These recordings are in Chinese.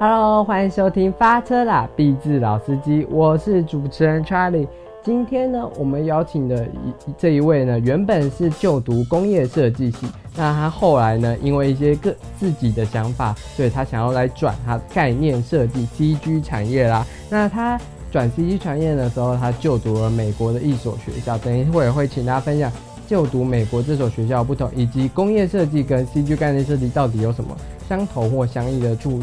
Hello，欢迎收听发车啦，毕志老司机，我是主持人 Charlie。今天呢，我们邀请的一这一位呢，原本是就读工业设计系，那他后来呢，因为一些个自己的想法，所以他想要来转他概念设计 CG 产业啦。那他转 CG 产业的时候，他就读了美国的一所学校，等一会儿会请大家分享就读美国这所学校不同，以及工业设计跟 CG 概念设计到底有什么相同或相异的处。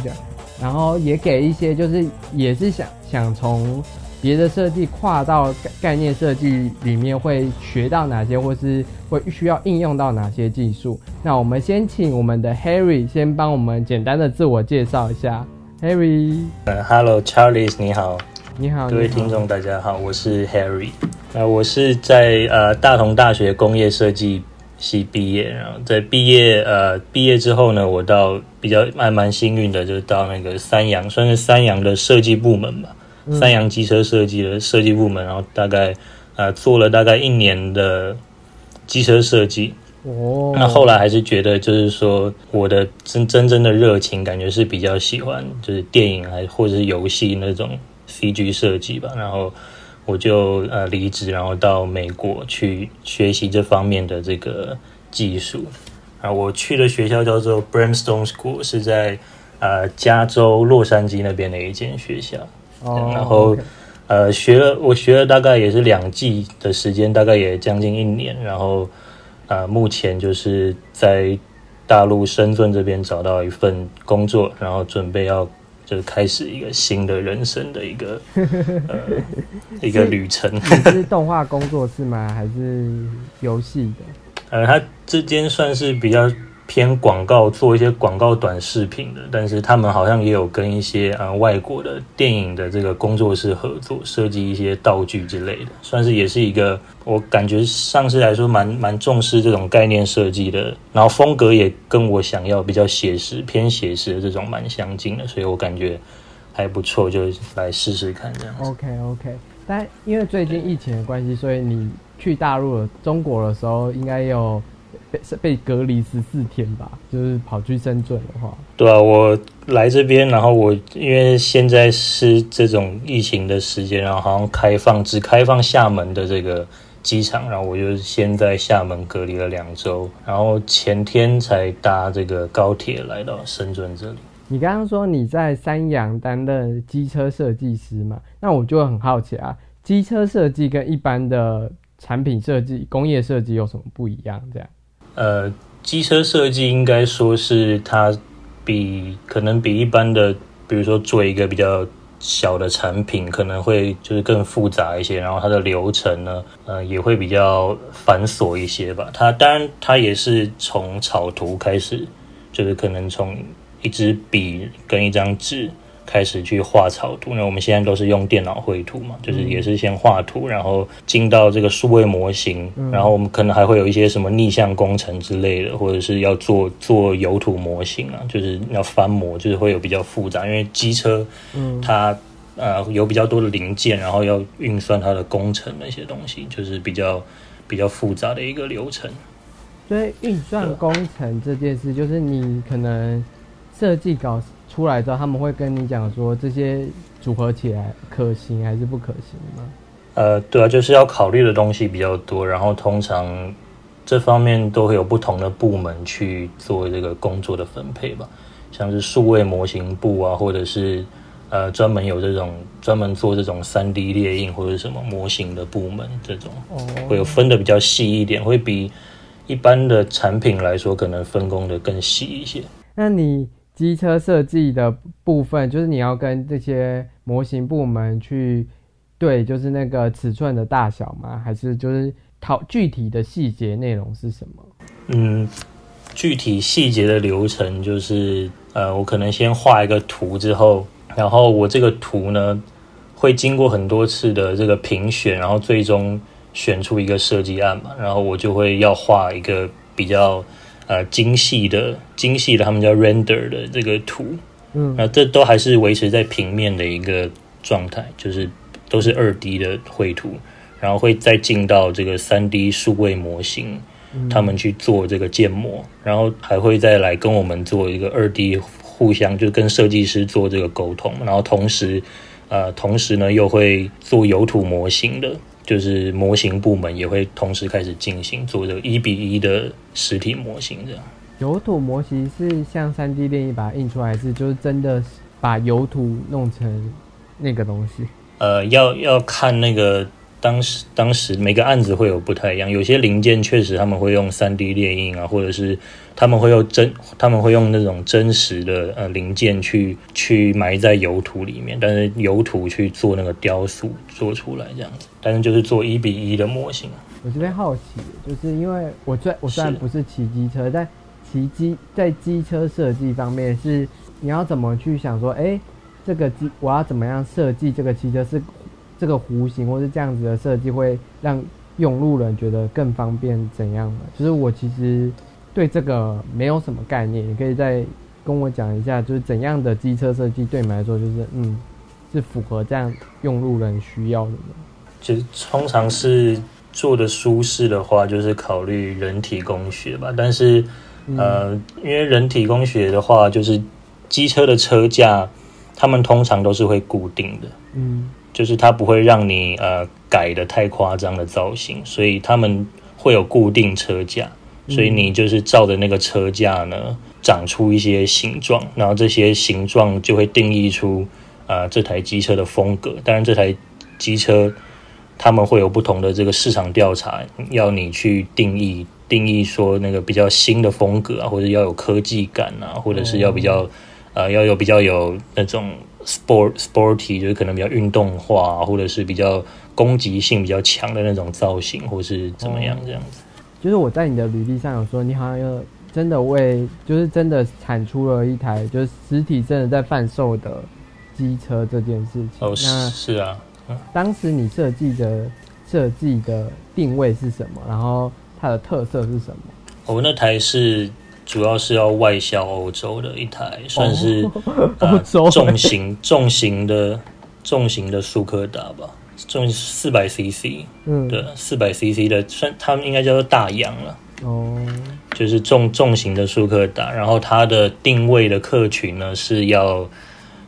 然后也给一些就是也是想想从别的设计跨到概概念设计里面会学到哪些，或是会需要应用到哪些技术。那我们先请我们的 Harry 先帮我们简单的自我介绍一下。Harry，呃，Hello Charles，你好，你好，各位听众大家好，我是 Harry。那我是在呃大同大学工业设计。系毕业，然后在毕业呃毕业之后呢，我到比较还蛮幸运的，就到那个三洋，算是三洋的设计部门吧，三洋机车设计的设计部门，然后大概呃做了大概一年的机车设计。哦，那后来还是觉得就是说我的真真正的热情，感觉是比较喜欢就是电影还或者是游戏那种 CG 设计吧，然后。我就呃离职，然后到美国去学习这方面的这个技术啊。我去的学校叫做 Brimstone School，是在呃加州洛杉矶那边的一间学校。哦。然后呃学了，我学了大概也是两季的时间，大概也将近一年。然后呃目前就是在大陆深圳这边找到一份工作，然后准备要。就是开始一个新的人生的一个 呃一个旅程。是动画工作室吗？还是游戏的？呃，它之间算是比较。偏广告做一些广告短视频的，但是他们好像也有跟一些呃外国的电影的这个工作室合作，设计一些道具之类的，算是也是一个我感觉上市来说蛮蛮重视这种概念设计的，然后风格也跟我想要比较写实偏写实的这种蛮相近的，所以我感觉还不错，就来试试看这样子。OK OK，但因为最近疫情的关系，所以你去大陆中国的时候应该有。是被隔离十四天吧，就是跑去深圳的话。对啊，我来这边，然后我因为现在是这种疫情的时间，然后好像开放只开放厦门的这个机场，然后我就先在厦门隔离了两周，然后前天才搭这个高铁来到深圳这里。你刚刚说你在三洋担任机车设计师嘛？那我就很好奇啊，机车设计跟一般的产品设计、工业设计有什么不一样？这样？呃，机车设计应该说是它比可能比一般的，比如说做一个比较小的产品，可能会就是更复杂一些，然后它的流程呢，呃，也会比较繁琐一些吧。它当然它也是从草图开始，就是可能从一支笔跟一张纸。开始去画草图，那我们现在都是用电脑绘图嘛，就是也是先画图，然后进到这个数位模型，然后我们可能还会有一些什么逆向工程之类的，或者是要做做油土模型啊，就是要翻模，就是会有比较复杂，因为机车，嗯，它呃有比较多的零件，然后要运算它的工程那些东西，就是比较比较复杂的一个流程。所以运算工程这件事，就是你可能设计稿。出来之后，他们会跟你讲说这些组合起来可行还是不可行吗？呃，对啊，就是要考虑的东西比较多，然后通常这方面都会有不同的部门去做这个工作的分配吧，像是数位模型部啊，或者是呃专门有这种专门做这种三 D 列印或者什么模型的部门，这种会有分的比较细一点，会比一般的产品来说可能分工的更细一些。那你？机车设计的部分，就是你要跟这些模型部门去对，就是那个尺寸的大小吗？还是就是讨具体的细节内容是什么？嗯，具体细节的流程就是，呃，我可能先画一个图之后，然后我这个图呢会经过很多次的这个评选，然后最终选出一个设计案嘛，然后我就会要画一个比较。呃，精细的、精细的，他们叫 render 的这个图，嗯，那这都还是维持在平面的一个状态，就是都是二 D 的绘图，然后会再进到这个三 D 数位模型，他们去做这个建模，然后还会再来跟我们做一个二 D 互相就跟设计师做这个沟通，然后同时呃同时呢又会做油土模型的，就是模型部门也会同时开始进行做这个一比一的实体模型这样。油土模型是像三 D 电影把它印出来，还是就是真的把油土弄成那个东西？呃，要要看那个当时当时每个案子会有不太一样，有些零件确实他们会用三 D 列印啊，或者是他们会用真他们会用那种真实的呃零件去去埋在油土里面，但是油土去做那个雕塑做出来这样子，但是就是做一比一的模型啊。我这边好奇，就是因为我虽我虽然不是骑机车，但骑机在机车设计方面是你要怎么去想说，哎，这个机我要怎么样设计这个汽车是这个弧形或是这样子的设计会让用路人觉得更方便怎样的？就是我其实对这个没有什么概念，你可以再跟我讲一下，就是怎样的机车设计对你们来说就是嗯是符合这样用路人需要的呢？就通常是做的舒适的话，就是考虑人体工学吧，但是。呃，因为人体工学的话，就是机车的车架，他们通常都是会固定的，嗯，就是它不会让你呃改的太夸张的造型，所以他们会有固定车架，所以你就是照着那个车架呢长出一些形状，然后这些形状就会定义出啊这台机车的风格。当然，这台机车他们会有不同的这个市场调查，要你去定义。定义说那个比较新的风格啊，或者要有科技感啊，或者是要比较呃要有比较有那种 sport sporty，就是可能比较运动化，或者是比较攻击性比较强的那种造型，或是怎么样这样子。就是我在你的履历上有说，你好像有真的为就是真的产出了一台就是实体真的在贩售的机车这件事情。哦，是是啊。当时你设计的设计的定位是什么？然后。它的特色是什么？我那台是主要是要外销欧洲的一台，算是欧洲。重型重型的重型的速克达吧，重四百 CC，嗯，对，四百 CC 的，算他们应该叫做大洋了，哦，就是重重型的速克达，然后它的定位的客群呢是要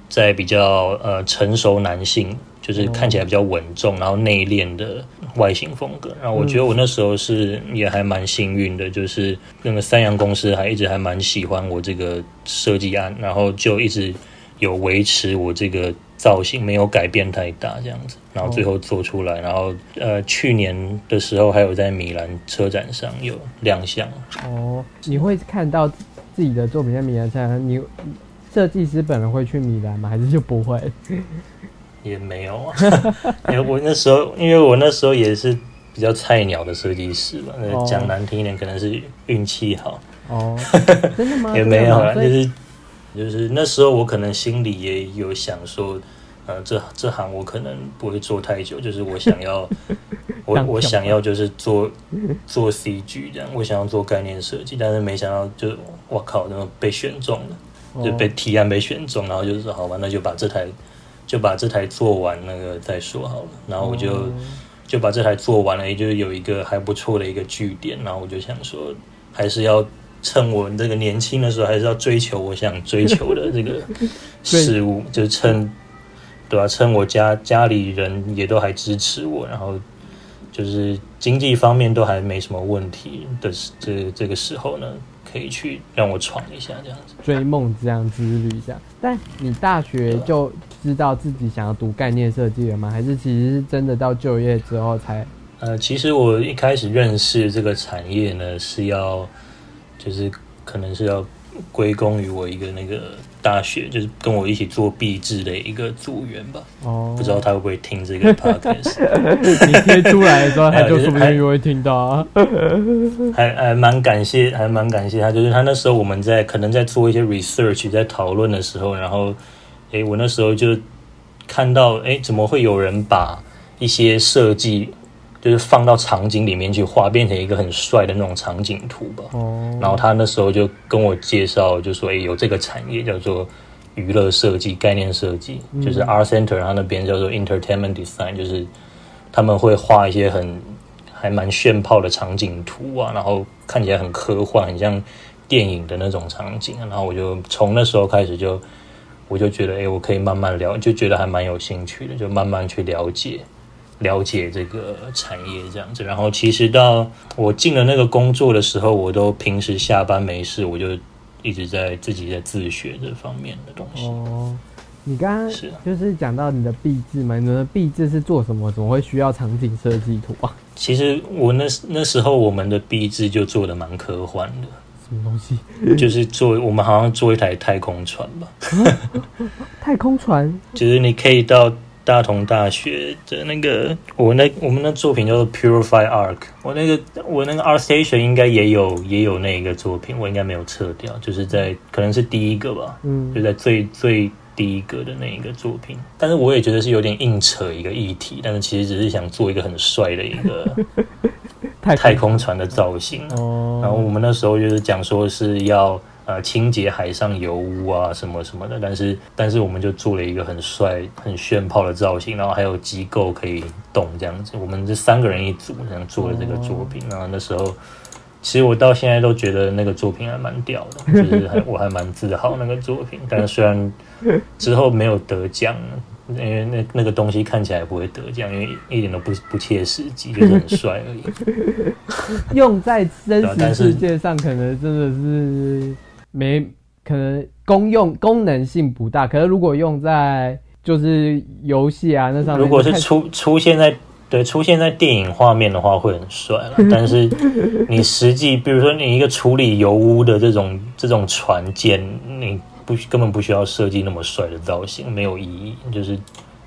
在比较呃成熟男性。就是看起来比较稳重，然后内敛的外形风格。然后我觉得我那时候是也还蛮幸运的，就是那个三洋公司还一直还蛮喜欢我这个设计案，然后就一直有维持我这个造型没有改变太大这样子，然后最后做出来。然后呃，去年的时候还有在米兰车展上有亮相。哦，你会看到自己的作品在米兰车展，你设计师本人会去米兰吗？还是就不会？也没有。啊，因为我那时候，因为我那时候也是比较菜鸟的设计师嘛，讲难听一点，可能是运气好。哦，真的吗？也没有啊，就是就是那时候我可能心里也有想说，呃，这这行我可能不会做太久，就是我想要，我我想要就是做做 CG 这样，我想要做概念设计，但是没想到就我靠，那么被选中了，就被提案被选中，然后就是说好吧，那就把这台。就把这台做完，那个再说好了。然后我就就把这台做完了，也就是有一个还不错的一个据点。然后我就想说，还是要趁我这个年轻的时候，还是要追求我想追求的 这个事物。就趁对吧？趁我家家里人也都还支持我，然后就是经济方面都还没什么问题的这这个时候呢。可以去让我闯一下这样子，追梦这样之旅这样。但你大学就知道自己想要读概念设计了吗？还是其实是真的到就业之后才？呃，其实我一开始认识这个产业呢，是要就是可能是要归功于我一个那个。大学就是跟我一起做壁纸的一个组员吧，哦，不知道他会不会听这个 podcast。你贴出来的时候，他 就说不定会听到啊。还还蛮感谢，还蛮感谢他。就是他那时候我们在可能在做一些 research，在讨论的时候，然后，哎，我那时候就看到，哎，怎么会有人把一些设计。就是放到场景里面去画，变成一个很帅的那种场景图吧。哦。然后他那时候就跟我介绍，就说：“哎，有这个产业叫做娱乐设计、概念设计，就是 Art Center，他那边叫做 Entertainment Design，就是他们会画一些很还蛮炫炮的场景图啊，然后看起来很科幻，很像电影的那种场景，然后我就从那时候开始就我就觉得，哎，我可以慢慢了，就觉得还蛮有兴趣的，就慢慢去了解了解这个产业这样子。然后其实到我进了那个工作的时候，我都平时下班没事，我就一直在自己在自学这方面的东西。哦，你刚刚是就是讲到你的壁纸嘛？你的壁纸是做什么？怎么会需要场景设计图啊？其实我那那时候我们的壁纸就做的蛮科幻的。什么东西？就是做我们好像做一台太空船吧，太空船，就是你可以到大同大学的那个，我那我们的作品叫做 Purify Arc，我那个我那个 Art Station 应该也有也有那个作品，我应该没有撤掉，就是在可能是第一个吧，嗯，就在最最第一个的那一个作品，但是我也觉得是有点硬扯一个议题，但是其实只是想做一个很帅的一个。太空船。的造型，然后我们那时候就是讲说是要呃清洁海上油污啊什么什么的，但是但是我们就做了一个很帅很炫炮的造型，然后还有机构可以动这样子，我们这三个人一组这样做了这个作品，然后那时候其实我到现在都觉得那个作品还蛮屌的，就是还我还蛮自豪那个作品，但是虽然之后没有得奖。因为那那个东西看起来不会得奖，因为一点都不不切实际，就是很帅而已。用在真实世界上，可能真的是没可能功用功能性不大。可是如果用在就是游戏啊那上面，如果是出出现在对出现在电影画面的话，会很帅了。但是你实际，比如说你一个处理油污的这种这种船舰，你。不根本不需要设计那么帅的造型，没有意义。就是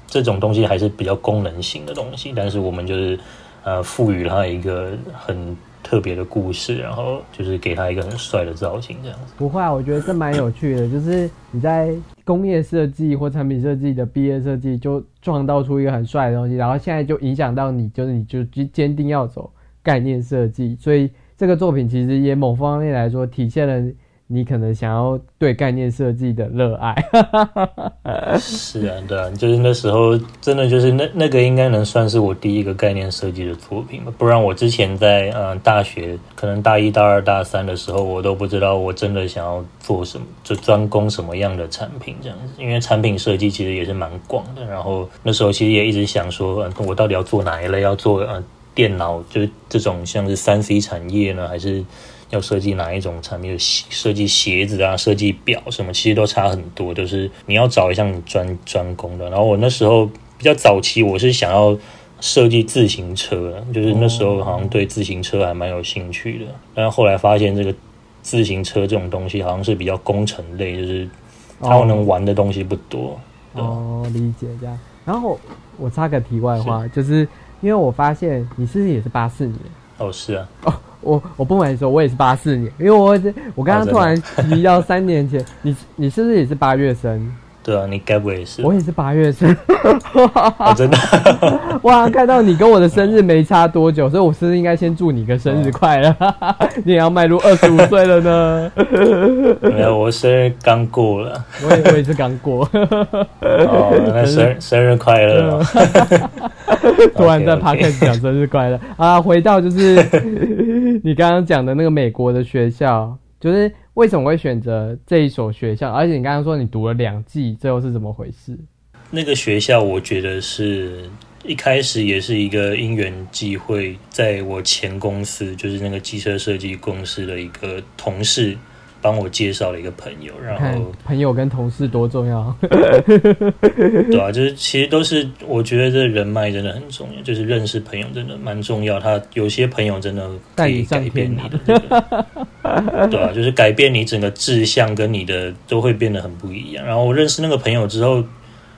这种东西还是比较功能性的东西，但是我们就是呃赋予它一个很特别的故事，然后就是给他一个很帅的造型，这样子。不会啊，我觉得这蛮有趣的。就是你在工业设计或产品设计的毕业设计，就创造出一个很帅的东西，然后现在就影响到你，就是你就坚定要走概念设计。所以这个作品其实也某方面来说体现了。你可能想要对概念设计的热爱，是啊，对啊，就是那时候真的就是那那个应该能算是我第一个概念设计的作品吧，不然我之前在嗯大学可能大一大二大三的时候，我都不知道我真的想要做什么，就专攻什么样的产品这样子，因为产品设计其实也是蛮广的，然后那时候其实也一直想说，我到底要做哪一类，要做呃电脑，就是这种像是三 C 产业呢，还是？要设计哪一种产品？设计鞋子啊，设计表什么，其实都差很多。就是你要找一项专专攻的。然后我那时候比较早期，我是想要设计自行车，就是那时候好像对自行车还蛮有兴趣的。但是后来发现，这个自行车这种东西好像是比较工程类，就是它能玩的东西不多。哦，理解这样。然后我插个题外话，就是因为我发现你是不是也是八四年？哦，是啊。哦。我我不瞒你说，我也是八四年，因为我我刚刚突然提到三年前，你你是不是也是八月生？对啊，你该不会也是？我也是八月生，真的 哇！看到你跟我的生日没差多久，所以我是不是应该先祝你个生日快乐？你也要迈入二十五岁了呢？没有，我生日刚过了，我也我也是刚过。哦，那生生日快乐！突然在 o d c 讲生日快乐啊！回到就是你刚刚讲的那个美国的学校，就是。为什么会选择这一所学校？而且你刚刚说你读了两季，最后是怎么回事？那个学校，我觉得是一开始也是一个因缘际会，在我前公司，就是那个机车设计公司的一个同事。帮我介绍了一个朋友，然后朋友跟同事多重要，对啊，就是其实都是我觉得这人脉真的很重要，就是认识朋友真的蛮重要。他有些朋友真的可以改变你的，对啊，就是改变你整个志向跟你的都会变得很不一样。然后我认识那个朋友之后，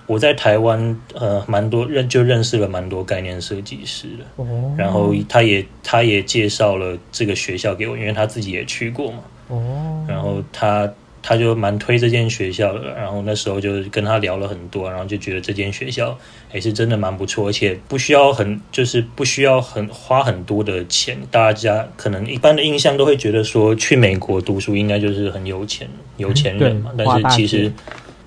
我在台湾呃蛮多认就认识了蛮多概念设计师的，然后他也他也介绍了这个学校给我，因为他自己也去过嘛。哦，然后他他就蛮推这间学校的，然后那时候就跟他聊了很多，然后就觉得这间学校也是真的蛮不错，而且不需要很就是不需要很花很多的钱。大家可能一般的印象都会觉得说去美国读书应该就是很有钱有钱人嘛，但是其实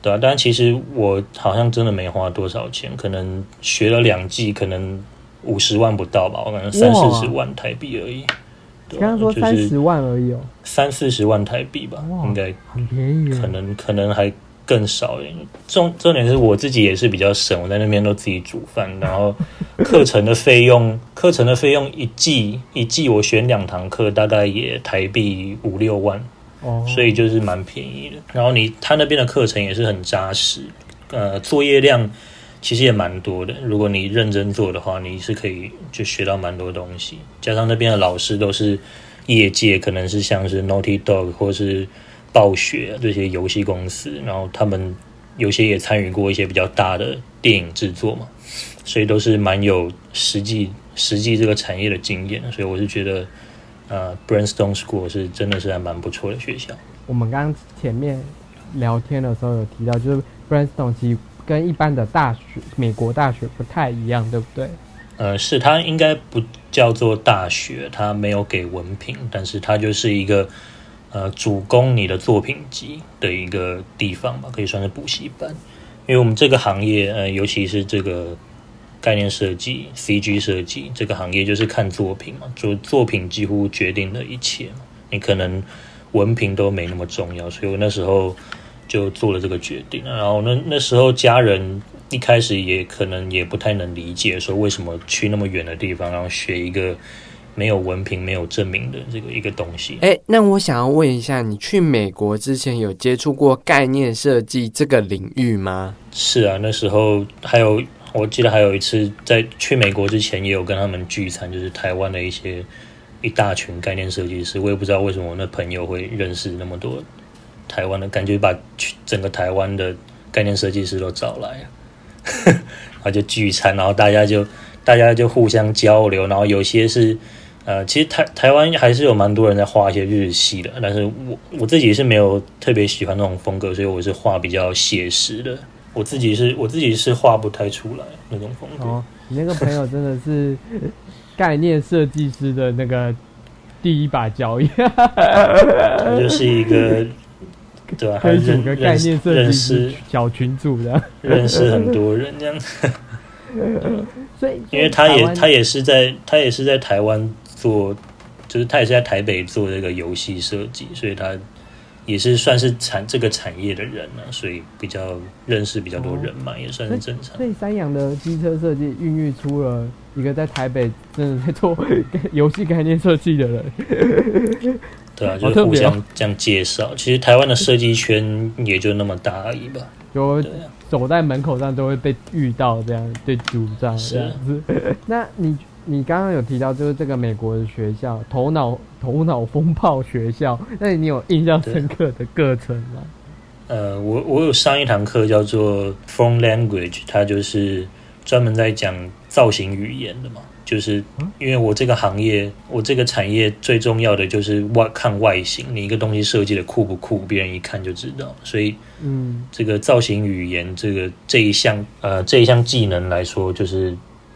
对啊，但其实我好像真的没花多少钱，可能学了两季，可能五十万不到吧，我可能三四十万台币而已。刚刚说三十万而已哦，三四十万台币吧，应该很便宜，可能可能还更少。重重点是我自己也是比较省，我在那边都自己煮饭，然后课程的费用，课程的费用一季一季我选两堂课，大概也台币五六万。所以就是蛮便宜的，然后你他那边的课程也是很扎实，呃，作业量其实也蛮多的。如果你认真做的话，你是可以就学到蛮多东西。加上那边的老师都是业界，可能是像是 Naughty Dog 或是暴雪这些游戏公司，然后他们有些也参与过一些比较大的电影制作嘛，所以都是蛮有实际实际这个产业的经验。所以我是觉得。呃，Brandstone School 是真的是还蛮不错的学校。我们刚刚前面聊天的时候有提到，就是 Brandstone 其实跟一般的大学、美国大学不太一样，对不对？呃，是它应该不叫做大学，它没有给文凭，但是它就是一个呃主攻你的作品集的一个地方吧，可以算是补习班。因为我们这个行业，呃，尤其是这个。概念设计、CG 设计这个行业就是看作品嘛，就作品几乎决定了一切嘛。你可能文凭都没那么重要，所以我那时候就做了这个决定。然后那那时候家人一开始也可能也不太能理解，说为什么去那么远的地方，然后学一个没有文凭、没有证明的这个一个东西。哎，那我想要问一下，你去美国之前有接触过概念设计这个领域吗？是啊，那时候还有。我记得还有一次在去美国之前，也有跟他们聚餐，就是台湾的一些一大群概念设计师。我也不知道为什么我那朋友会认识那么多台湾的，感觉把整个台湾的概念设计师都找来，然后就聚餐，然后大家就大家就互相交流，然后有些是呃，其实台台湾还是有蛮多人在画一些日系的，但是我我自己是没有特别喜欢那种风格，所以我是画比较写实的。我自己是我自己是画不太出来那种风格。哦，你那个朋友真的是 概念设计师的那个第一把交椅，他就是一个对吧？认识个概念设计小群组的，认识很多人这样。所以，因为他也他也是在他也是在台湾做，就是他也是在台北做这个游戏设计，所以他。也是算是产这个产业的人呢，所以比较认识比较多人嘛，也算是正常。所以三洋的机车设计孕育出了一个在台北真的在做 游戏概念设计的人。对啊，就是互相这样介绍。其实台湾的设计圈也就那么大而已吧。就走在门口上都会被遇到这样被主张这样子。那你？你刚刚有提到，就是这个美国的学校，头脑头脑风暴学校，那你有印象深刻的课程吗？呃，我我有上一堂课叫做 Form Language，它就是专门在讲造型语言的嘛。就是因为我这个行业，我这个产业最重要的就是外看外形，你一个东西设计的酷不酷，别人一看就知道。所以，嗯，这个造型语言这个这一项呃这一项技能来说，就是。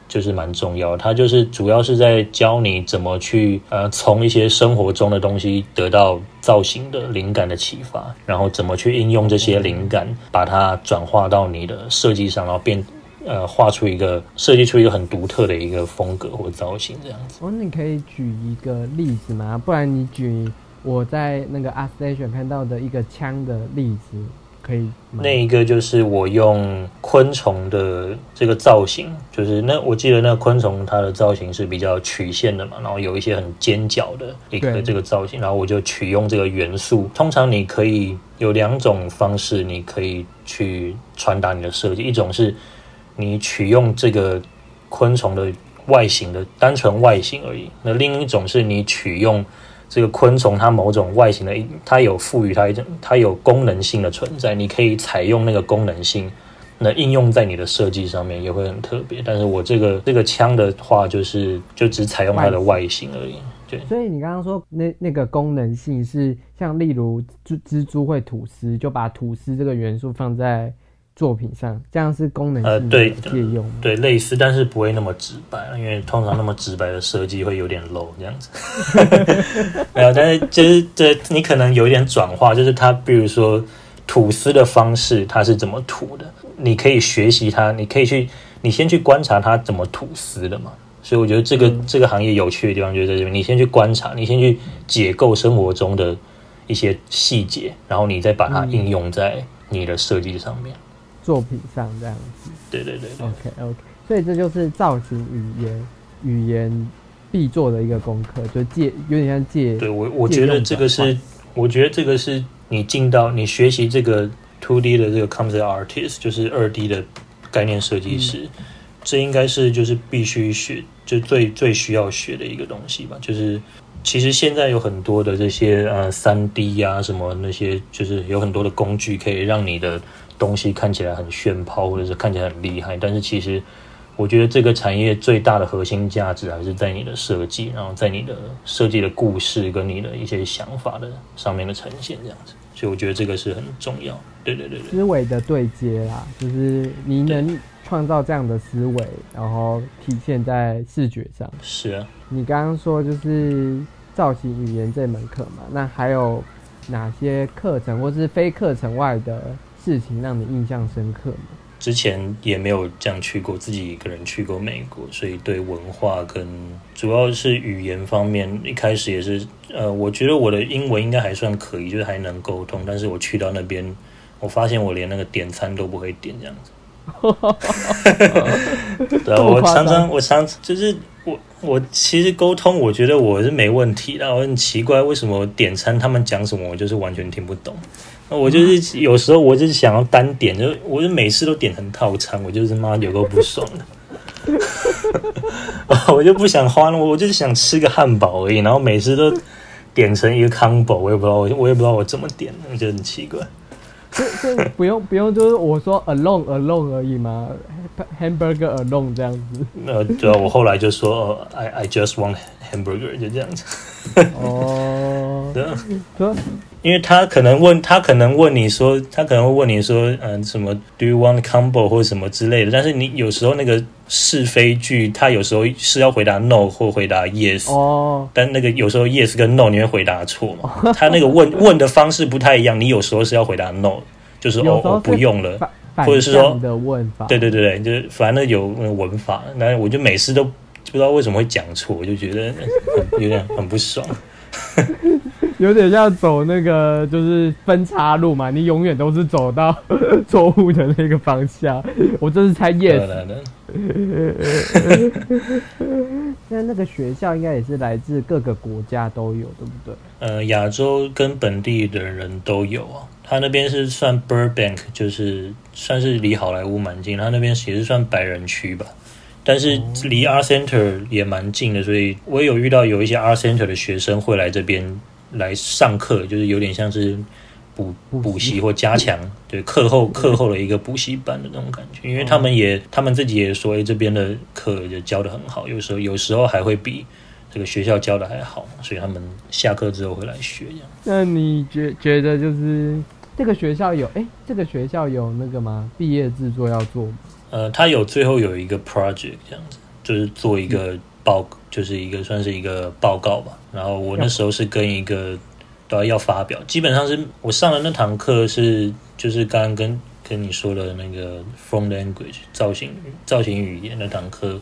就是蛮重要，它就是主要是在教你怎么去呃从一些生活中的东西得到造型的灵感的启发，然后怎么去应用这些灵感，把它转化到你的设计上，然后变呃画出一个设计出一个很独特的一个风格或造型这样子。哦，你可以举一个例子吗？不然你举我在那个 Art Station 看到的一个枪的例子。可以，那一个就是我用昆虫的这个造型，就是那我记得那个昆虫它的造型是比较曲线的嘛，然后有一些很尖角的一个这个造型，然后我就取用这个元素。通常你可以有两种方式，你可以去传达你的设计，一种是你取用这个昆虫的外形的单纯外形而已，那另一种是你取用。这个昆虫它某种外形的，它有赋予它一种，它有功能性的存在。你可以采用那个功能性，那应用在你的设计上面也会很特别。但是我这个这个枪的话，就是就只采用它的外形而已。对。所以你刚刚说那那个功能性是像例如蜘蜘蛛会吐丝，就把吐丝这个元素放在。作品上，这样是功能呃对借用对类似，但是不会那么直白，因为通常那么直白的设计会有点 low 这样子。没有，但是就是这你可能有一点转化，就是它比如说吐司的方式，它是怎么吐的？你可以学习它，你可以去，你先去观察它怎么吐司的嘛。所以我觉得这个、这个行业有趣的地方就在这边，你先去观察，你先去解构生活中的一些细节，然后你再把它应用在你的设计上面。作品上这样子。对对对对，OK OK，所以这就是造型语言语言必做的一个功课，就借有点像借对我我觉得这个是，我觉得这个是你进到你学习这个 two D 的这个 concept artist，就是二 D 的概念设计师，这应该是就是必须学，就最最需要学的一个东西吧。就是其实现在有很多的这些呃三 D 呀什么那些，就是有很多的工具可以让你的东西看起来很炫炮，或者是看起来很厉害，但是其实。我觉得这个产业最大的核心价值还是在你的设计，然后在你的设计的故事跟你的一些想法的上面的呈现，这样子。所以我觉得这个是很重要。对对对对，思维的对。接啦，就是你能创造这样的思维，然后体现在视觉上。是啊。你刚刚说就是造型语言这门课嘛，那还有哪些课程或是非课程外的事情让你印象深刻吗？之前也没有这样去过，自己一个人去过美国，所以对文化跟主要是语言方面，一开始也是呃，我觉得我的英文应该还算可以，就是还能沟通。但是我去到那边，我发现我连那个点餐都不会点这样子。对啊，我常常我常就是我我其实沟通，我觉得我是没问题的。我很奇怪，为什么点餐他们讲什么，我就是完全听不懂。我就是有时候我就是想要单点，就我就每次都点成套餐，我就是妈有个不爽的，我就不想花了，我就是想吃个汉堡而已，然后每次都点成一个 combo，我也不知道我我也不知道我怎么点，我觉得很奇怪。这这不用不用，就是我说 alone alone 而已嘛，hamburger alone 这样子。呃，对啊，我后来就说、呃、I I just want hamburger，就这样子。哦，对因为他可能问他可能问你说，他可能会问你说，嗯、什么 Do you want combo 或者什么之类的，但是你有时候那个是非句，他有时候是要回答 no 或回答 yes，、哦，但那个有时候 yes 跟 no 你会回答错嘛？他那个问问的方式不太一样，你有时候是要回答 no，就是哦哦有时候是不用了，或者是说的问法，对对对对，就是反正有那个文法，那我就每次都不知道为什么会讲错，我就觉得 很有点很不爽。有点像走那个就是分岔路嘛，你永远都是走到 错误的那个方向。我这是猜对 yes，那那个学校应该也是来自各个国家都有，对不对？呃，亚洲跟本地的人都有啊。他那边是算 Burbank，就是算是离好莱坞蛮近，他那边也是算白人区吧。但是离 Art Center 也蛮近的，所以我也有遇到有一些 Art Center 的学生会来这边来上课，就是有点像是补补习补习或加强，对课后课后的一个补习班的那种感觉。因为他们也他们自己也说，哎，这边的课就教的很好，有时候有时候还会比这个学校教的还好，所以他们下课之后会来学这样。那你觉觉得就是这个学校有哎、这个学校有那个吗？毕业制作要做吗？呃，他有最后有一个 project 这样子，就是做一个报，就是一个算是一个报告吧。然后我那时候是跟一个都要要发表，基本上是我上的那堂课是就是刚刚跟跟你说的那个 from language 造型造型语言那堂课，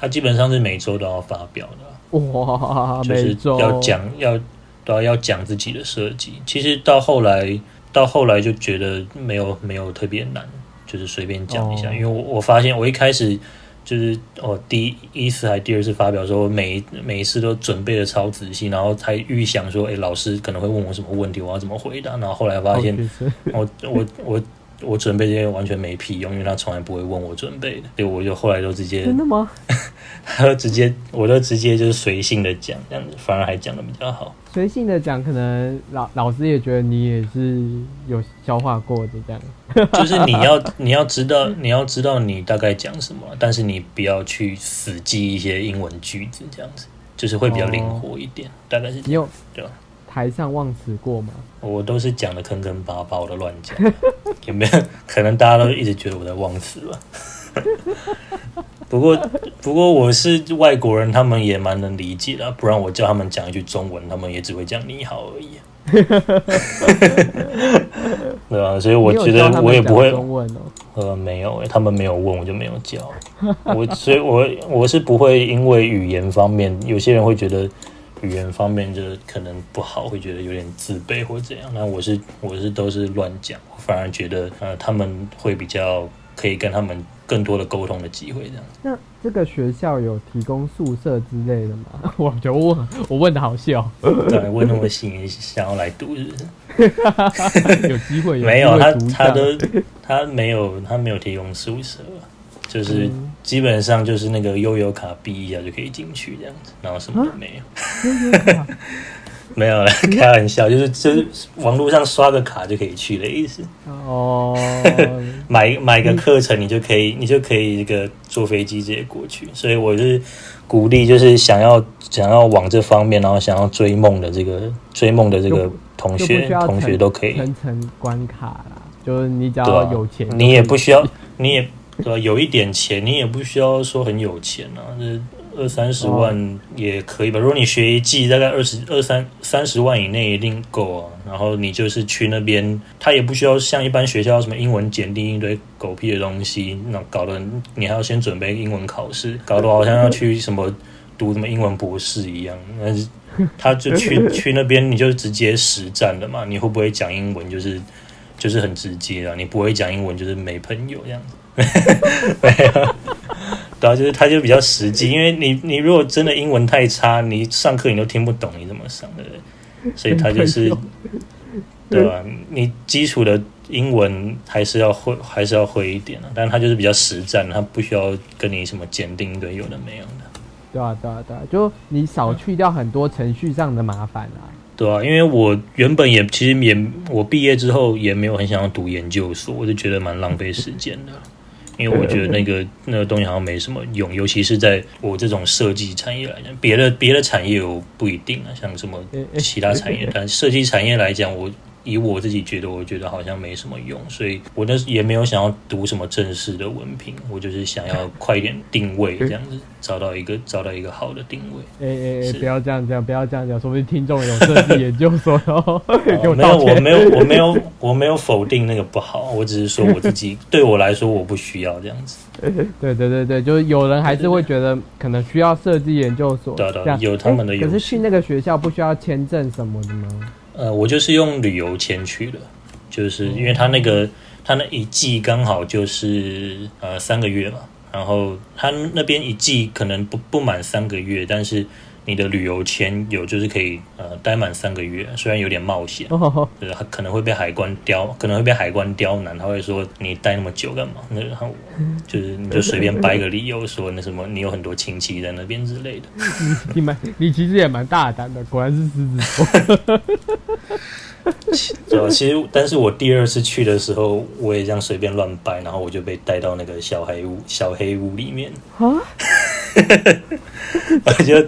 他基本上是每周都要发表的。哇，就是要讲要都要要讲自己的设计。其实到后来到后来就觉得没有没有特别难，就是随便讲一下。哦因为我我发现我一开始就是我第一次还第二次发表的时候，每一每一次都准备的超仔细，然后才预想说，哎、老师可能会问我什么问题，我要怎么回答。然后后来发现 我我我。我准备这些完全没屁用，因为他从来不会问我准备的，所以我就后来都直接真的吗？他就直接，我就直接就是随性的讲，这样子反而还讲的比较好。随性的讲，可能老老师也觉得你也是有消化过的这样。就是你要你要知道你要知道你大概讲什么，但是你不要去死记一些英文句子，这样子就是会比较灵活一点。大概是这样，你有对吧？台上忘词过吗？我都是讲的坑坑巴巴，我都乱讲，有没有？可能大家都一直觉得我在忘词吧。不过，不过我是外国人，他们也蛮能理解的，不然我叫他们讲一句中文，他们也只会讲你好而已。对吧？所以我觉得我也不会，中文哦。呃，没有、欸，他们没有问我就没有教。我所以我我是不会因为语言方面，有些人会觉得语言方面就可能不好，会觉得有点自卑或怎样。那我是我是都是乱讲，我反而觉得呃他们会比较可以跟他们更多的沟通的机会这样。子。那这个学校有提供宿舍之类的吗？我觉得我问我问的好笑，对，问那么细，想要来读。是不是？有机会 没有，他他都他没有他没有提供宿舍，就是嗯。基本上就是那个悠游卡 B 一下就可以进去这样子，然后什么都没有，悠游卡没有了，开玩笑，就是就是网络上刷个卡就可以去的意思。哦，买买个课程，你就可以你就可以这个坐飞机直接过去，所以我是鼓励，就是想要想要往这方面，然后想要追梦的这个追梦的这个同学同学都可以。层层关卡啦，就是你只要有钱，你也不需要，你也对吧、有一点钱，你也不需要说很有钱啊，这二三十万也可以吧。如果你学一季，大概二十二三三十万以内一定够啊。然后你就是去那边，他也不需要像一般学校什么英文检定一堆狗屁的东西，那搞得你还要先准备英文考试，搞得好像要去什么读什么英文博士一样。但是他就去 去那边，你就直接实战了嘛。你会不会讲英文，就是就是很直接啊。你不会讲英文，就是没朋友这样子。没有，对啊，就是他就比较实际，因为你你如果真的英文太差，你上课你都听不懂，你怎么上对不对？所以他就是，对吧、你基础的英文还是要会，还是要会一点啊。但是他就是比较实战，他不需要跟你什么鉴定一堆有的没有的。对啊对啊对啊，就你少去掉很多程序上的麻烦啊。对啊，因为我原本也其实也我毕业之后也没有很想要读研究所，我就觉得蛮浪费时间的。因为我觉得那个那个东西好像没什么用，尤其是在我这种设计产业来讲，别的别的产业我不一定啊，像什么其他产业，但设计产业来讲，我以我自己觉得，我觉得好像没什么用，所以我那也没有想要读什么正式的文凭，我就是想要快一点定位，这样子找到一个找到一个好的定位。哎哎哎，是不要这样讲，不要这样讲，说不定听众有设计研究所 没有。我没有，我没有，我没有否定那个不好，我只是说我自己对我来说我不需要这样子。对对对对，就是有人还是会觉得可能需要设计研究所，有他们的可是去那个学校不需要签证什么的吗？呃，我就是用旅游签去的，就是因为他那个他那一季刚好就是呃三个月嘛，然后他那边一季可能不不满三个月，但是你的旅游签有就是可以呃待满三个月，虽然有点冒险。哦，就是可能会被海关刁，可能会被海关刁难。他会说你待那么久干嘛？那他就是你就随便掰个理由说那什么，你有很多亲戚在那边之类的。你蛮你其实也蛮大胆的，果然是狮子座。其实，但是我第二次去的时候，我也这样随便乱掰，然后我就被带到那个小黑屋、小黑屋里面，啊，我就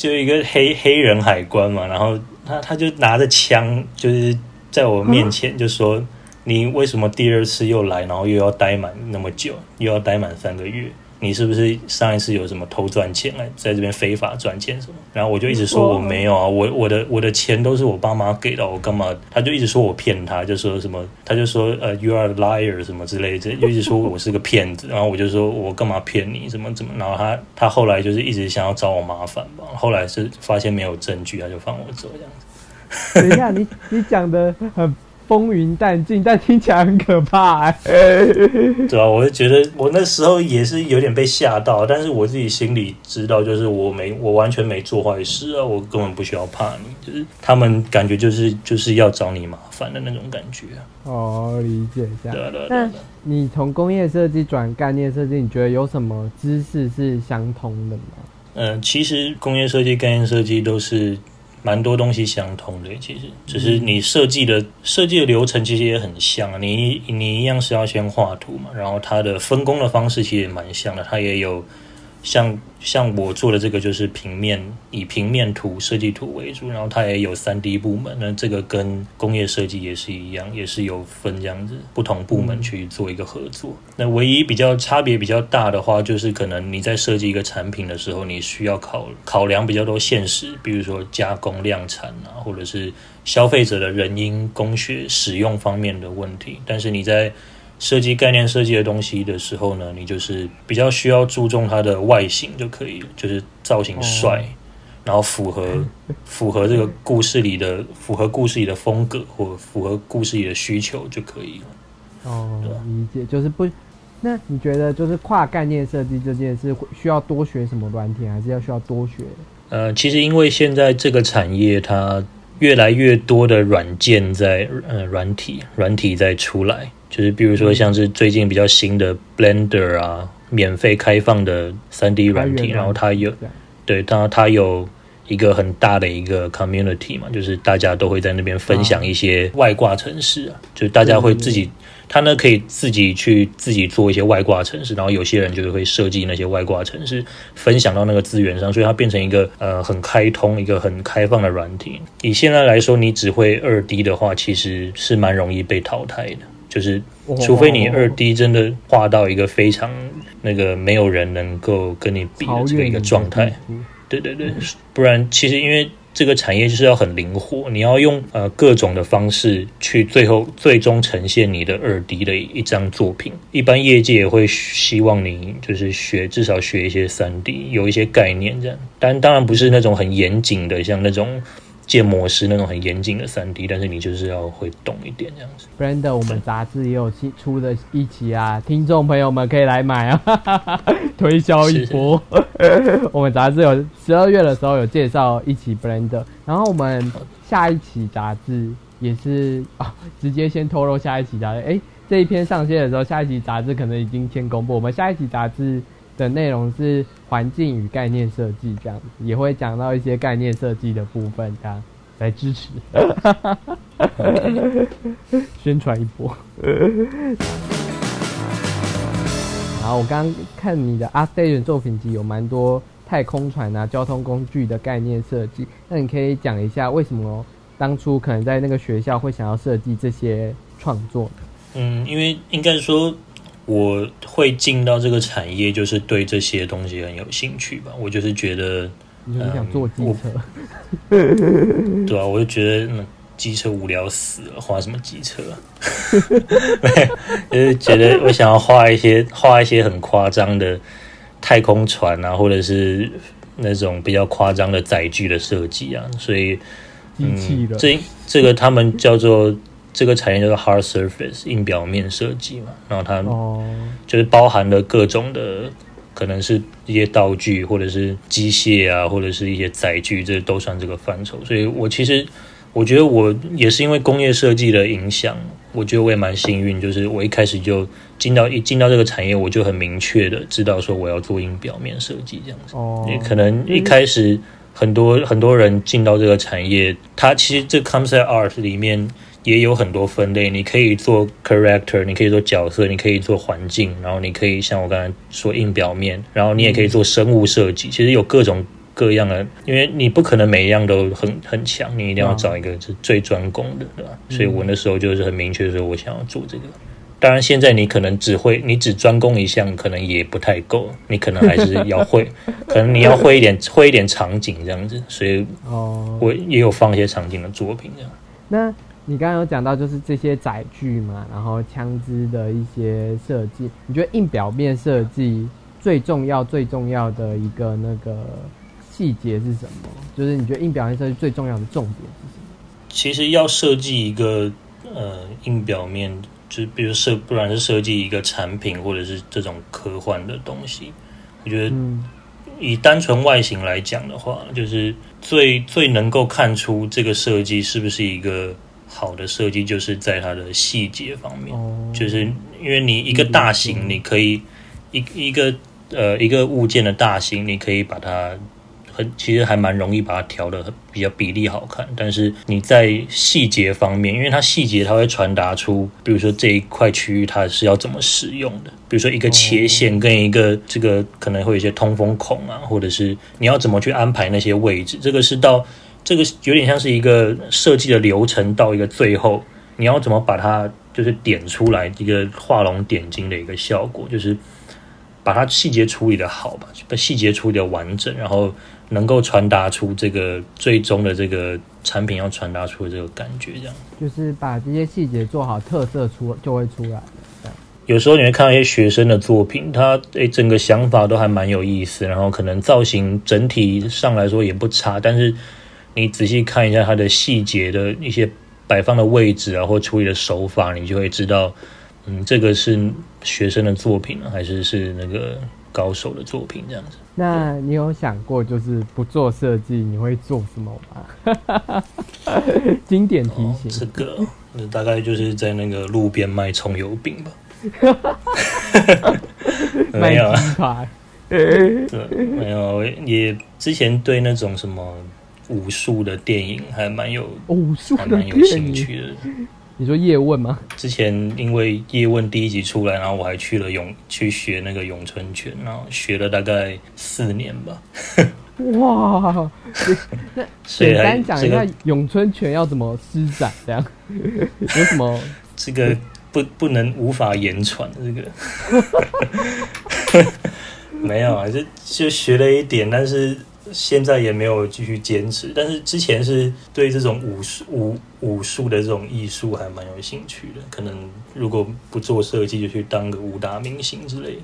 就一个黑黑人海关嘛，然后他他就拿着枪，就是在我面前就说：“你为什么第二次又来，然后又要待满那么久，又要待满三个月？你是不是上一次有什么偷赚钱来在这边非法赚钱什么？”然后我就一直说我没有啊，我我的我的钱都是我爸妈给的，我干嘛？他就一直说我骗他，就说什么，他就说呃，you are a liar 什么之类的，就一直说我是个骗子。然后我就说我干嘛骗你？怎么怎么？然后他他后来就是一直想要找我麻烦吧，后来是发现没有证据，他就放我走这样子。等一下，你你讲的很风云淡尽，但听起来很可怕、哎。对啊，我就觉得我那时候也是有点被吓到，但是我自己心里知道，就是我没我完全没做坏事啊，我根本不需要怕你，就是他们感觉就是就是要找你麻烦的那种感觉啊。哦，理解一下对。啊，对啊，对你从工业设计转概念设计，你觉得有什么知识是相通的吗？嗯，其实工业设计、概念设计都是蛮多东西相通的。其实只是你设计的设计的流程其实也很像，你你一样是要先画图嘛，然后它的分工的方式其实也蛮像的，它也有像像我做的这个就是平面，以平面图设计图为主，然后它也有三 D 部门。那这个跟工业设计也是一样，也是有分这样子不同部门去做一个合作。那唯一比较差别比较大的话，就是可能你在设计一个产品的时候，你需要考考量比较多现实，比如说加工量产啊，或者是消费者的人因工学使用方面的问题。但是你在设计概念设计的东西的时候呢，你就是比较需要注重它的外形就可以了，就是造型帅，然后符合 符合这个故事里的符合故事里的风格或符合故事里的需求就可以了。哦，理解，就是不。那你觉得就是跨概念设计这件事，需要多学什么软体，还是要需要多学？呃，其实因为现在这个产业它越来越多的软件在呃软体软体在出来。就是比如说，像是最近比较新的 Blender 啊，免费开放的三 D 软体，然后它有，对它它有一个很大的一个 community 嘛，就是大家都会在那边分享一些外挂程式啊，就是大家会自己，他呢可以自己去自己做一些外挂程式，然后有些人就是会设计那些外挂程式，分享到那个资源上，所以它变成一个呃很开通、一个很开放的软体。以现在来说，你只会二 D 的话，其实是蛮容易被淘汰的。就是，除非你二 D 真的画到一个非常那个没有人能够跟你比的这个一个状态，对对对，不然其实因为这个产业就是要很灵活，你要用呃各种的方式去最后最终呈现你的二 D 的一张作品。一般业界也会希望你就是学至少学一些三 D，有一些概念这样，但当然不是那种很严谨的，像那种。建模师那种很严谨的三 D，但是你就是要会懂一点这样子。Brand，我们杂志也有出的一期啊，听众朋友们可以来买啊，推销一波。我们杂志有十二月的时候有介绍一期 Brand，然后我们下一期杂志也是啊，直接先透露下一期杂志。哎，这一篇上线的时候，下一期杂志可能已经先公布。我们下一期杂志。的内容是环境与概念设计，这样也会讲到一些概念设计的部分，这样来支持，宣传一波。然后我刚看你的阿 station 作品集有蛮多太空船啊、交通工具的概念设计，那你可以讲一下为什么当初可能在那个学校会想要设计这些创作？嗯，因为应该说。我会进到这个产业，就是对这些东西很有兴趣吧。我就是觉得，你想坐机车，对啊，我就觉得那机车无聊死了，画什么机车？就是觉得我想要画一些画一些很夸张的太空船啊，或者是那种比较夸张的载具的设计啊。所以，嗯，这这个他们叫做。这个产业叫做 hard surface 硬表面设计嘛，然后它就是包含了各种的，可能是一些道具或者是机械啊，或者是一些载具，这都算这个范畴。所以我其实我觉得我也是因为工业设计的影响，我觉得我也蛮幸运，就是我一开始就进到一进到这个产业，我就很明确的知道说我要做硬表面设计这样子。哦，也可能一开始很多很多人进到这个产业，它其实这 concept art 里面。也有很多分类，你可以做 character，你可以做角色，你可以做环境，然后你可以像我刚才说硬表面，然后你也可以做生物设计。其实有各种各样的，因为你不可能每一样都很很强，你一定要找一个是最专攻的，对吧？所以我那时候就是很明确说，我想要做这个。当然，现在你可能只会，你只专攻一项，可能也不太够，你可能还是要会，可能你要会一点，会一点场景这样子。所以，哦，我也有放一些场景的作品这样。那。你刚刚有讲到，就是这些载具嘛，然后枪支的一些设计，你觉得硬表面设计最重要、最重要的一个那个细节是什么？就是你觉得硬表面设计最重要的重点是什么？其实要设计一个呃硬表面，就比如设，不然是设计一个产品，或者是这种科幻的东西，我觉得以单纯外形来讲的话，就是最最能够看出这个设计是不是一个。好的设计就是在它的细节方面，就是因为你一个大型，你可以一一个呃一个物件的大型，你可以把它很很其实还蛮容易把它调的比较比例好看。但是你在细节方面，因为它细节它会传达出，比如说这一块区域它是要怎么使用的，比如说一个切线跟一个这个可能会有一些通风孔啊，或者是你要怎么去安排那些位置，这个是到这个有点像是一个设计的流程，到一个最后你要怎么把它就是点出来一个画龙点睛的一个效果，就是把它细节处理的好吧，把细节处理的完整，然后能够传达出这个最终的这个产品要传达出的这个感觉，这样。就是把这些细节做好，特色出就会出来。有时候你会看到一些学生的作品，他诶整个想法都还蛮有意思，然后可能造型整体上来说也不差，但是你仔细看一下它的细节的一些摆放的位置啊，或处理的手法，你就会知道，嗯，这个是学生的作品呢，还是是那个高手的作品这样子。那你有想过，就是不做设计，你会做什么吗？经典提醒。这个那大概就是在那个路边卖葱油饼吧。卖没有啊，没有，也之前对那种什么武术的电影还蛮有，武术的还蛮有兴趣的。你说叶问吗？之前因为叶问第一集出来，然后我还去了咏去学那个咏春拳，然后学了大概四年吧。哇，那 简单讲一下咏春拳要怎么施展，这样 有什么？这个不不能无法言传的这个，没有啊，就就学了一点，但是现在也没有继续坚持。但是之前是对这种武术武武术的这种艺术还蛮有兴趣的，可能如果不做设计，就去当个武打明星之类的。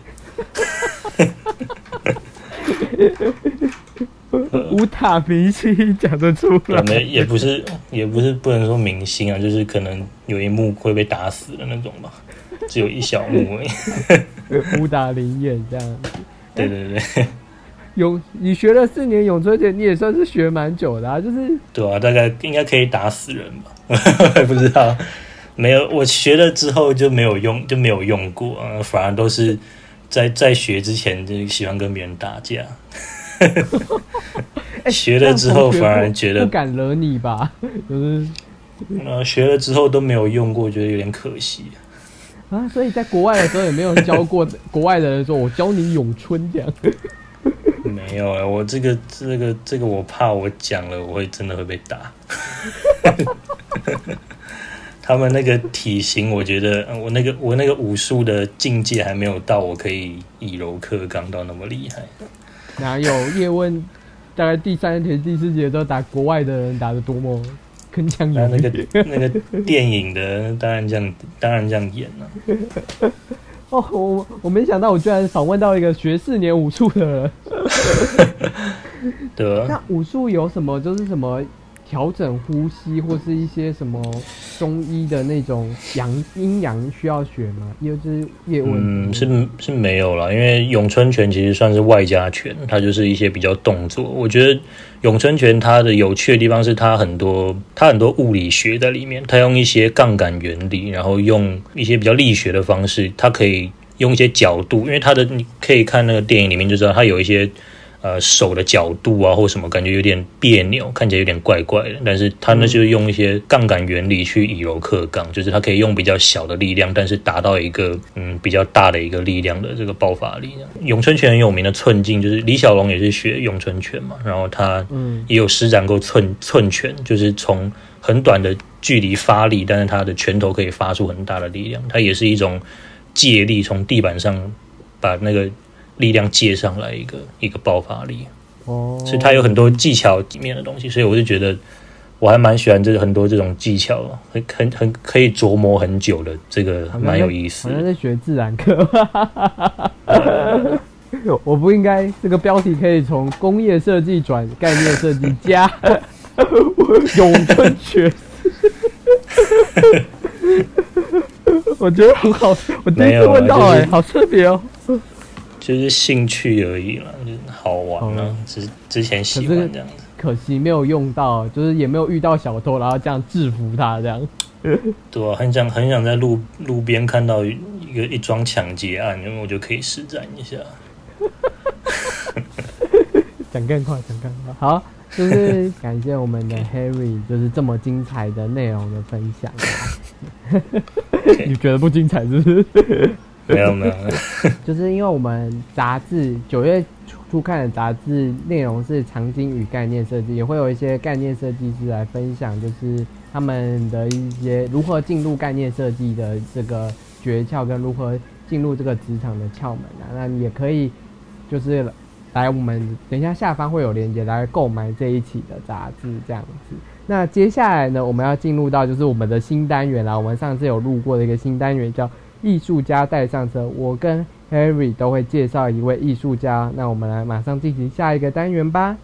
武打明星讲得出来？可能也不是，也不是不能说明星啊，就是可能有一幕会被打死的那种吧，只有一小幕而已。武打灵验这样。对对对，咏，你学了四年咏春拳，你也算是学蛮久的啊。就是对啊，大概应该可以打死人吧，不知道。没有，我学了之后就没有用，就没有用过啊，反而都是在在学之前就喜欢跟别人打架。学了之后反而不觉得不敢惹你吧？就是呃，学了之后都没有用过，觉得有点可惜。啊，所以在国外的时候也没有人教过国外的人说，我教你咏春这样。没有啊，我这个这个这个，我怕我讲了，我会真的会被打。他们那个体型，我觉得呃我那个我那个武术的境界还没有到，我可以以柔克刚到那么厉害。哪有叶问？大概第三节、第四节都打国外的人打的多么铿锵那那有力。个那个电影的，当然这样，当然这样演了、哦，我我没想到，我居然访问到一个学四年武术的人。那武术有什么？就是什么调整呼吸，或是一些什么中医的那种阳阴阳需要学吗？因为就是叶问，嗯，是是没有了，因为咏春拳其实算是外家拳，它就是一些比较动作。我觉得咏春拳它的有趣的地方是它很多它很多物理学在里面，它用一些杠杆原理，然后用一些比较力学的方式，它可以用一些角度，因为它的你可以看那个电影里面就知道它有一些。呃，手的角度啊，或什么，感觉有点别扭，看起来有点怪怪的。但是他那就是用一些杠杆原理去以柔克刚，就是他可以用比较小的力量，但是达到一个嗯比较大的一个力量的这个爆发力。咏春拳很有名的寸劲，就是李小龙也是学咏春拳嘛，然后他嗯也有施展过寸寸拳，就是从很短的距离发力，但是他的拳头可以发出很大的力量，它也是一种借力，从地板上把那个力量借上来一个一个爆发力，哦，所以它有很多技巧里面的东西，所以我就觉得我还蛮喜欢这很多这种技巧，很很很可以琢磨很久的，这个蛮有意思的。好像在学自然课。我不应该这个标题可以从工业设计转概念设计加咏 春拳。我觉得很好，我第一次问到哎、好特别哦。就是兴趣而已嘛，就是好玩啊哦，之之前喜欢这样子。可惜没有用到，就是也没有遇到小偷，然后这样制服他这样。对啊，很想很想在路路边看到一个一桩抢劫案，因为我就可以施展一下。讲更快，讲更快。好，就是感谢我们的 Harry，就是这么精彩的内容的分享。你觉得不精彩是不是？没 有没有，就是因为我们杂志九月初看的杂志内容是场景与概念设计，也会有一些概念设计师来分享，就是他们的一些如何进入概念设计的这个诀窍，跟如何进入这个职场的窍门啊。那也可以就是来我们等一下下方会有链接来购买这一期的杂志这样子。那接下来呢，我们要进入到就是我们的新单元啦。我们上次有录过的一个新单元叫。艺术家带上车，我跟 Harry 都会介绍一位艺术家。那我们来马上进行下一个单元吧。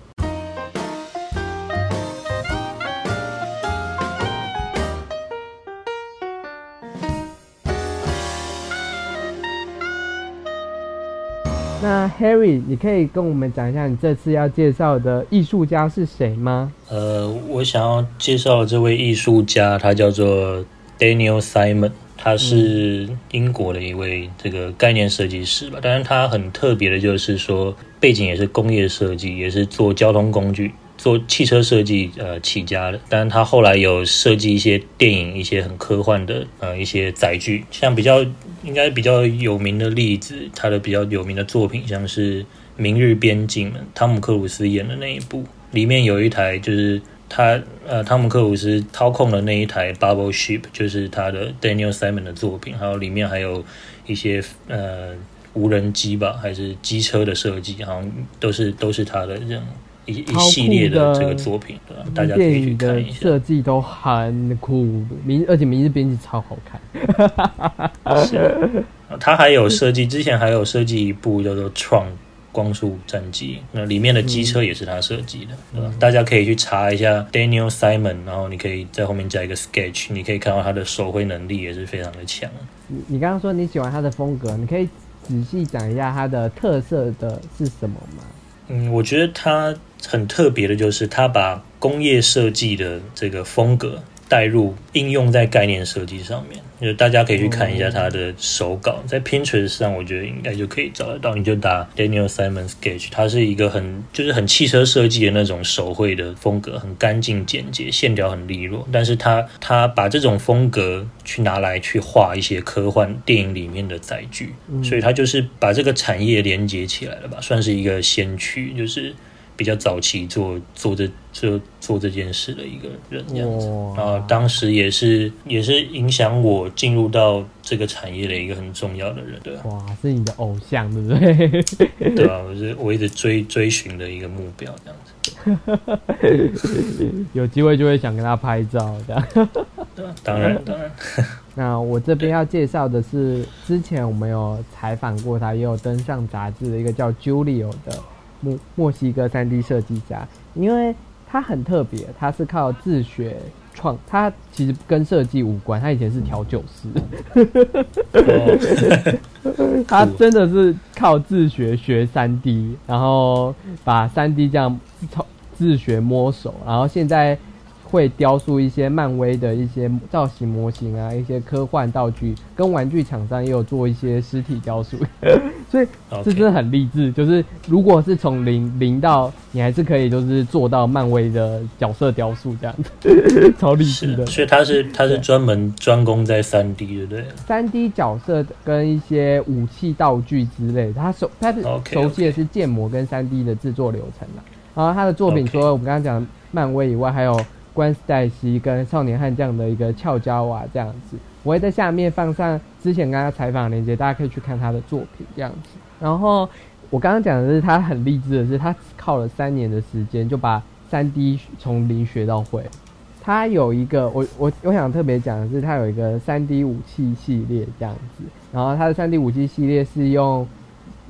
那 Harry，你可以跟我们讲一下你这次要介绍的艺术家是谁吗？呃，我想要介绍这位艺术家，他叫做 Daniel Simon。他是英国的一位这个概念设计师吧，当然他很特别的就是说背景也是工业设计，也是做交通工具、做汽车设计呃起家的。但是他后来有设计一些电影、一些很科幻的呃一些载具，像比较应该比较有名的例子，他的比较有名的作品像是《明日边境》，汤姆克鲁斯演的那一部，里面有一台就是。他呃，汤姆克鲁斯操控的那一台 Bubble Ship 就是他的 Daniel Simon 的作品，还有里面还有一些呃无人机吧，还是机车的设计，好像都是都是他的这样一一系列的这个作品，对吧？大家可以去看一下，设计都很酷，名而且名字编辑超好看。是，他还有设计，之前还有设计一部叫做创。光速战机，那里面的机车也是他设计的，对吧？大家可以去查一下 Daniel Simon，然后你可以在后面加一个 Sketch，你可以看到他的手绘能力也是非常的强。你你刚刚说你喜欢他的风格，你可以仔细讲一下他的特色的是什么吗？嗯，我觉得他很特别的就是他把工业设计的这个风格。带入应用在概念设计上面，就大家可以去看一下他的手稿，在 Pinterest 上，我觉得应该就可以找得到。你就打 Daniel Simon Sketch，它是一个很就是很汽车设计的那种手绘的风格，很干净简洁，线条很利落。但是他他把这种风格去拿来去画一些科幻电影里面的载具，所以他就是把这个产业连接起来了吧，算是一个先驱，就是。比较早期做做这做做这件事的一个人这样子，然后当时也是也是影响我进入到这个产业的一个很重要的人，对哇，是你的偶像，对不对？对啊，我是我一直追追寻的一个目标，这样子。有机会就会想跟他拍照，这样。当然当然。那我这边要介绍的是，之前我们有采访过他，也有登上杂志的一个叫 Julio 的。墨墨西哥三 D 设计家，因为他很特别，他是靠自学创，他其实跟设计无关，他以前是调酒师，他真的是靠自学学三 D，然后把三 D 这样自自学摸熟，然后现在。会雕塑一些漫威的一些造型模型啊，一些科幻道具，跟玩具厂商也有做一些实体雕塑，所以这真的很励志。就是如果是从零零到，你还是可以就是做到漫威的角色雕塑这样子，超励志的。所以他是他是专门专攻在三 D 对不对？三 D 角色跟一些武器道具之类，他熟他是熟悉的是建模跟三 D 的制作流程了。然后他的作品除了我们刚刚讲漫威以外，还有。关斯黛西跟少年悍将的一个俏娇娃这样子，我会在下面放上之前跟他采访的链接，大家可以去看他的作品这样子。然后我刚刚讲的是他很励志的是，他靠了三年的时间就把三 D 从零学到会。他有一个我我我想特别讲的是，他有一个三 D 武器系列这样子。然后他的三 D 武器系列是用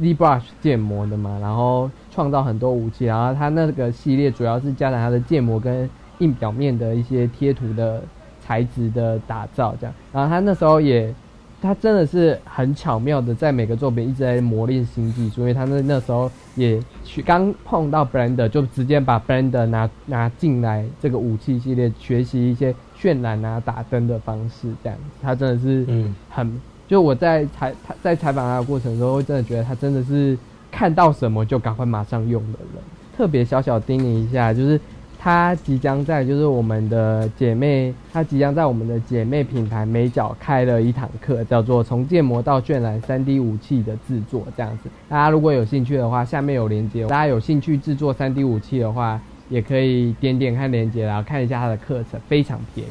ZBrush 建模的嘛，然后创造很多武器。然后他那个系列主要是加强他的建模跟硬表面的一些贴图的材质的打造，这样，然后他那时候也，他真的是很巧妙的在每个作品一直在磨练新技术，因为他那那时候也去刚碰到 Blender，就直接把 Blender 拿拿进来这个武器系列，学习一些渲染啊、打灯的方式，这样，他真的是嗯。很，就我在采他在采访他的过程中，会真的觉得他真的是看到什么就赶快马上用的人。特别小小叮咛一下，就是他即将在就是我们的姐妹，他即将在我们的姐妹品牌美角开了一堂课，叫做从建模到渲染三 D 武器的制作，这样子。大家如果有兴趣的话，下面有链接。大家有兴趣制作三 D 武器的话，也可以点点看链接，然后看一下他的课程，非常便宜。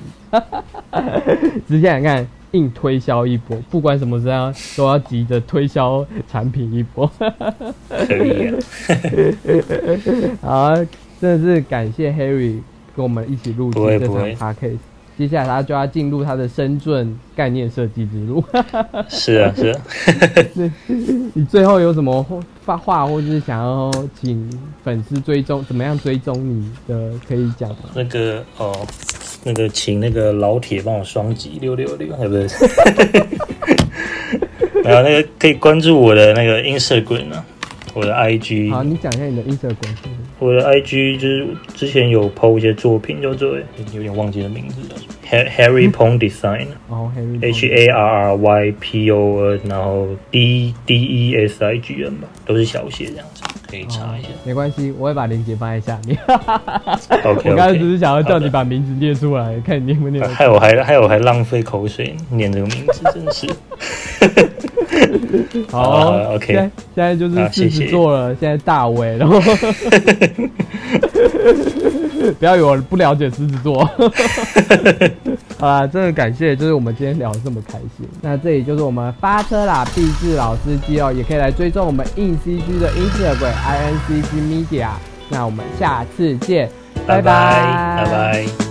直接来看。硬推销一波，不管什么时候都要急着推销产品一波。可以啊，好，真的是感谢 Harry 跟我们一起录制这场 podcast。接下来他就要进入他的深圳概念设计之路。是啊，是啊。你最后有什么发话，或者是想要请粉丝追踪，怎么样追踪你的，可以讲吗？那个哦。那个，请那个老铁帮我双击六六六，对，不是，然后那个可以关注我的那个 Instagram 啊，我的 IG。好，你讲一下你的 Instagram。我的 IG 就是之前有 PO 一些作品，叫做有点忘记的名字了，Harry Pong Design。哦，H A R R Y P O N，然后 D D E S I G N 吧，都是小写这样子。可以查一下，没关系，我会把链接放在下面。OK，我刚才只是想要叫你把名字念出来，看你念不念。还有还还有还浪费口水念这个名字，真是。好，OK，现在就是狮子座了，现在大伟，然后 不要有不了解狮子座。好啦，真的感谢，就是我们今天聊的这么开心。那这里就是我们发车啦，毕志老司机哦，也可以来追踪我们硬 CG 的 Instagram I N C G Media。那我们下次见，拜拜，拜拜。